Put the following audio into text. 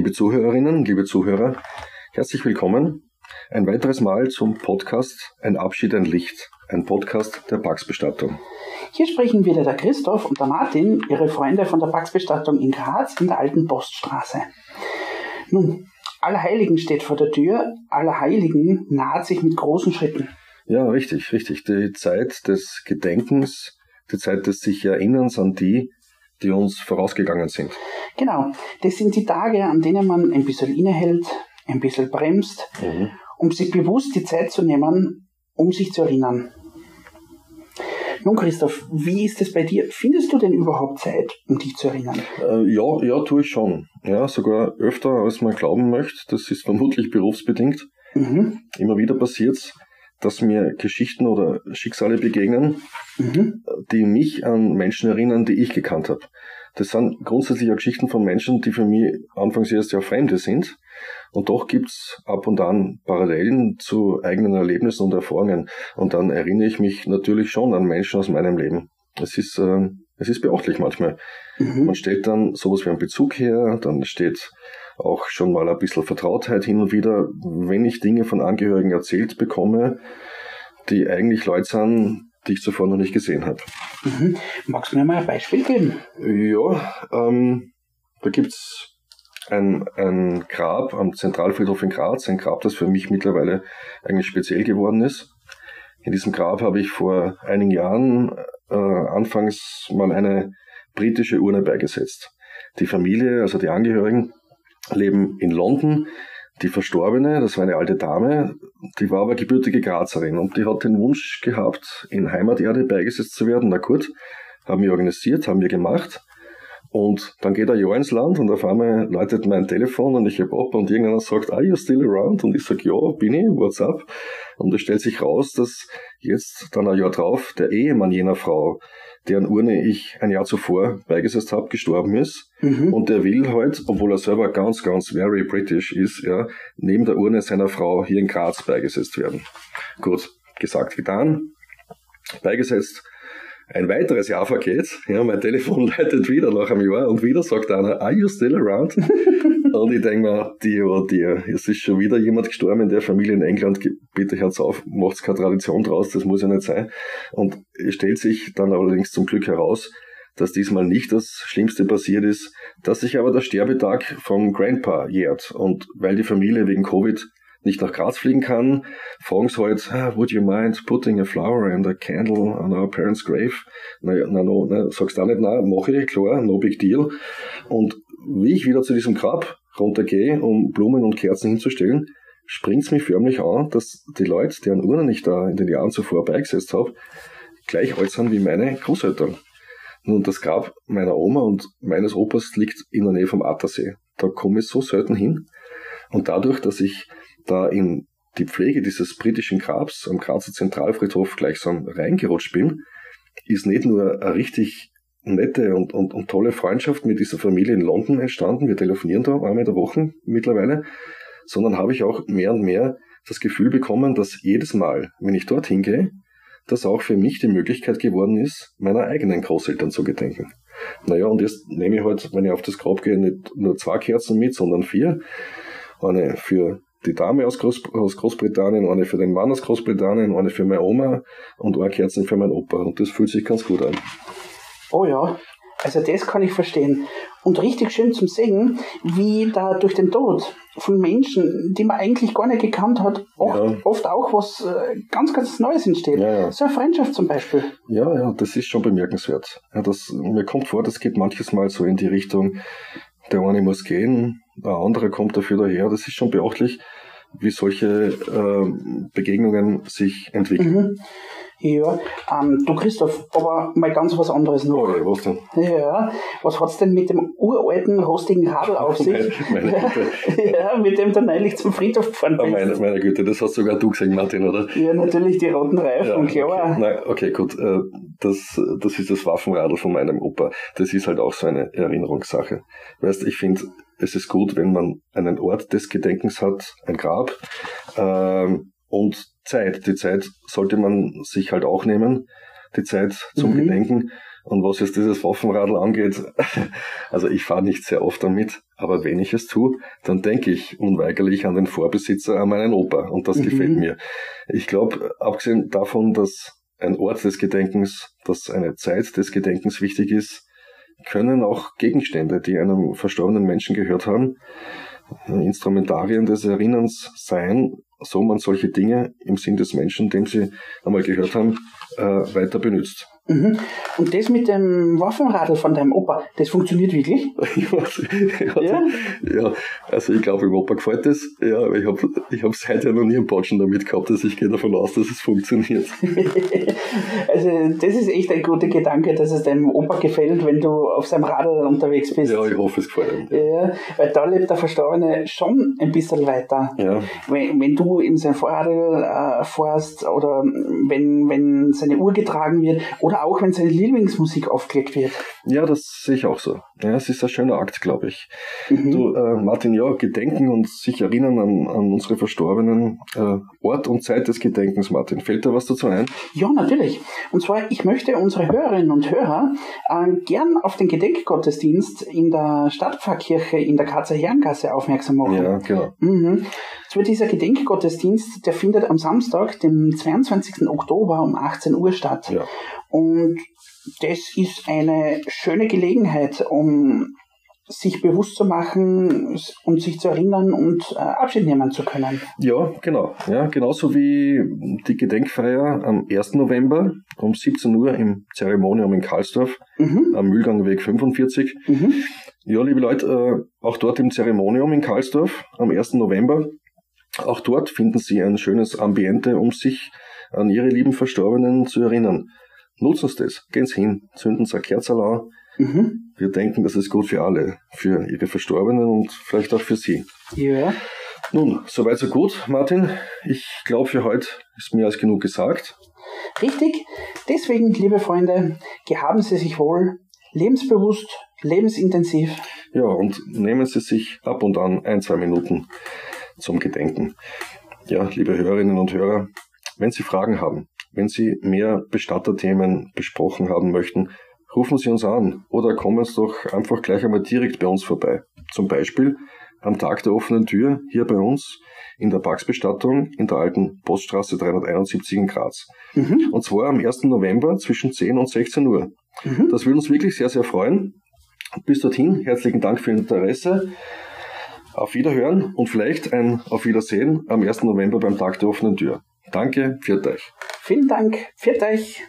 Liebe Zuhörerinnen, liebe Zuhörer, herzlich willkommen ein weiteres Mal zum Podcast Ein Abschied, ein Licht, ein Podcast der Pax-Bestattung. Hier sprechen wieder der Christoph und der Martin, ihre Freunde von der Pax-Bestattung in Graz in der alten Poststraße. Nun, Allerheiligen steht vor der Tür, Allerheiligen naht sich mit großen Schritten. Ja, richtig, richtig. Die Zeit des Gedenkens, die Zeit des sich Erinnerns an die, die uns vorausgegangen sind. Genau, das sind die Tage, an denen man ein bisschen innehält, ein bisschen bremst, mhm. um sich bewusst die Zeit zu nehmen, um sich zu erinnern. Nun, Christoph, wie ist es bei dir? Findest du denn überhaupt Zeit, um dich zu erinnern? Äh, ja, ja, tue ich schon. Ja, sogar öfter, als man glauben möchte. Das ist vermutlich berufsbedingt. Mhm. Immer wieder passiert es, dass mir Geschichten oder Schicksale begegnen, mhm. die mich an Menschen erinnern, die ich gekannt habe. Das sind grundsätzlich auch Geschichten von Menschen, die für mich anfangs erst ja Fremde sind. Und doch gibt's ab und an Parallelen zu eigenen Erlebnissen und Erfahrungen. Und dann erinnere ich mich natürlich schon an Menschen aus meinem Leben. Es ist, äh, es ist beachtlich manchmal. Mhm. Man stellt dann sowas wie einen Bezug her, dann steht auch schon mal ein bisschen Vertrautheit hin und wieder, wenn ich Dinge von Angehörigen erzählt bekomme, die eigentlich Leute sind, die ich zuvor noch nicht gesehen habe. Mhm. Magst du mir mal ein Beispiel geben? Ja, ähm, da gibt's ein, ein Grab am Zentralfriedhof in Graz, ein Grab, das für mich mittlerweile eigentlich speziell geworden ist. In diesem Grab habe ich vor einigen Jahren äh, anfangs mal eine britische Urne beigesetzt. Die Familie, also die Angehörigen, leben in London. Die Verstorbene, das war eine alte Dame, die war aber gebürtige Grazerin und die hat den Wunsch gehabt, in Heimaterde beigesetzt zu werden. Na gut, haben wir organisiert, haben wir gemacht. Und dann geht er Jahr ins Land und auf einmal läutet mein Telefon und ich heb ab und irgendeiner sagt, are you still around? Und ich sag, ja, bin ich, what's up? Und es stellt sich raus, dass jetzt dann ein Jahr drauf der Ehemann jener Frau deren Urne ich ein Jahr zuvor beigesetzt habe, gestorben ist. Mhm. Und der will halt, obwohl er selber ganz, ganz very British ist, ja, neben der Urne seiner Frau hier in Graz beigesetzt werden. Gut, gesagt, getan. Beigesetzt. Ein weiteres Jahr vergeht, ja, mein Telefon leitet wieder nach einem Jahr und wieder sagt einer, are you still around? und ich denke mir, die oh die, es ist schon wieder jemand gestorben in der Familie in England, bitte hört's auf, macht's keine Tradition draus, das muss ja nicht sein. Und es stellt sich dann allerdings zum Glück heraus, dass diesmal nicht das Schlimmste passiert ist, dass sich aber der Sterbetag vom Grandpa jährt. Und weil die Familie wegen Covid nicht nach Graz fliegen kann, fragen sie halt, ah, would you mind putting a flower and a candle on our parents' grave? Na, na, no, na, sagst du auch nicht, na, mach ich, klar, no big deal. Und wie ich wieder zu diesem Grab runtergehe, um Blumen und Kerzen hinzustellen, springt es mich förmlich an, dass die Leute, deren Urnen ich da in den Jahren zuvor beigesetzt habe, gleich alt sind wie meine Großeltern. Nun, das Grab meiner Oma und meines Opas liegt in der Nähe vom Attersee. Da komme ich so selten hin. Und dadurch, dass ich da in die Pflege dieses britischen Grabs am Grazer Zentralfriedhof gleichsam reingerutscht bin, ist nicht nur eine richtig nette und, und, und tolle Freundschaft mit dieser Familie in London entstanden. Wir telefonieren da einmal in der Woche mittlerweile, sondern habe ich auch mehr und mehr das Gefühl bekommen, dass jedes Mal, wenn ich dorthin gehe, das auch für mich die Möglichkeit geworden ist, meiner eigenen Großeltern zu gedenken. Naja, und jetzt nehme ich halt, wenn ich auf das Grab gehe, nicht nur zwei Kerzen mit, sondern vier. Eine für die Dame aus, Groß, aus Großbritannien, eine für den Mann aus Großbritannien, eine für meine Oma und eine Kerzen für meinen Opa. Und das fühlt sich ganz gut an. Oh ja, also das kann ich verstehen. Und richtig schön zum Sehen, wie da durch den Tod von Menschen, die man eigentlich gar nicht gekannt hat, oft, ja. oft auch was äh, ganz, ganz Neues entsteht. Ja, ja. So eine Freundschaft zum Beispiel. Ja, ja, das ist schon bemerkenswert. Ja, das, mir kommt vor, das geht manches Mal so in die Richtung, der eine muss gehen, der andere kommt dafür daher. Das ist schon beachtlich, wie solche äh, Begegnungen sich entwickeln. Mhm. Ja, ähm, du Christoph, aber mal ganz was anderes noch. Okay, was denn? Ja, was hat's denn mit dem uralten, rostigen Radl auf sich? meine, meine Güte. ja, mit dem du neulich zum Friedhof gefahren bist. Oh, meine, meine Güte, das hast sogar du gesehen, Martin, oder? Ja, natürlich, die roten Reifen, ja, klar. Okay. Nein, okay, gut, äh, das, das ist das Waffenradl von meinem Opa. Das ist halt auch so eine Erinnerungssache. Weißt, ich finde, es ist gut, wenn man einen Ort des Gedenkens hat, ein Grab, ähm, und Zeit. Die Zeit sollte man sich halt auch nehmen, die Zeit zum mhm. Gedenken. Und was jetzt dieses Waffenradl angeht, also ich fahre nicht sehr oft damit, aber wenn ich es tue, dann denke ich unweigerlich an den Vorbesitzer, an meinen Opa. Und das mhm. gefällt mir. Ich glaube, abgesehen davon, dass ein Ort des Gedenkens, dass eine Zeit des Gedenkens wichtig ist, können auch Gegenstände, die einem verstorbenen Menschen gehört haben, Instrumentarien des Erinnerns sein, so man solche Dinge im Sinn des Menschen, dem sie einmal gehört haben, äh, weiter benutzt. Mhm. Und das mit dem Waffenradl von deinem Opa, das funktioniert wirklich? ja, ja, also ich glaube, im Opa gefällt das. Ja, aber ich habe ich hab seither noch nie einen Patschen damit gehabt, also ich gehe davon aus, dass es funktioniert. also das ist echt ein guter Gedanke, dass es deinem Opa gefällt, wenn du auf seinem Radl unterwegs bist. Ja, ich hoffe, es gefällt ihm. Ja, weil da lebt der Verstorbene schon ein bisschen weiter. Ja. Wenn, wenn du in sein Vorradl äh, fährst oder wenn, wenn seine Uhr getragen wird oder auch wenn seine Lieblingsmusik aufgelegt wird. Ja, das sehe ich auch so. Ja, es ist ein schöner Akt, glaube ich. Mhm. Du, äh, Martin, ja, gedenken und sich erinnern an, an unsere Verstorbenen. Äh, Ort und Zeit des Gedenkens, Martin. Fällt da was dazu ein? Ja, natürlich. Und zwar, ich möchte unsere Hörerinnen und Hörer äh, gern auf den Gedenkgottesdienst in der Stadtpfarrkirche in der Katzer Herrengasse aufmerksam machen. Ja, genau. Mhm. So dieser Gedenkgottesdienst, der findet am Samstag, dem 22. Oktober um 18 Uhr statt. Ja. Und das ist eine schöne Gelegenheit, um sich bewusst zu machen und sich zu erinnern und äh, Abschied nehmen zu können. Ja, genau. Ja, genauso wie die Gedenkfeier am 1. November um 17 Uhr im Zeremonium in Karlsdorf mhm. am Mühlgangweg 45. Mhm. Ja, liebe Leute, äh, auch dort im Zeremonium in Karlsdorf am 1. November, auch dort finden Sie ein schönes Ambiente, um sich an Ihre lieben Verstorbenen zu erinnern. Nutzen Sie das. Gehen Sie hin, zünden Sie ein Kerzerl an. Mhm. Wir denken, das ist gut für alle. Für Ihre Verstorbenen und vielleicht auch für Sie. Ja. Nun, soweit so gut, Martin. Ich glaube, für heute ist mehr als genug gesagt. Richtig. Deswegen, liebe Freunde, gehaben Sie sich wohl, lebensbewusst, lebensintensiv. Ja, und nehmen Sie sich ab und an ein, zwei Minuten zum Gedenken. Ja, liebe Hörerinnen und Hörer, wenn Sie Fragen haben, wenn Sie mehr Bestatterthemen besprochen haben möchten, rufen Sie uns an oder kommen Sie doch einfach gleich einmal direkt bei uns vorbei. Zum Beispiel am Tag der offenen Tür hier bei uns in der Parksbestattung in der alten Poststraße 371 in Graz. Mhm. Und zwar am 1. November zwischen 10 und 16 Uhr. Mhm. Das würde uns wirklich sehr, sehr freuen. Bis dorthin, herzlichen Dank für Ihr Interesse. Auf Wiederhören und vielleicht ein Auf Wiedersehen am 1. November beim Tag der offenen Tür. Danke, pfiat euch. Vielen Dank, pfiat euch.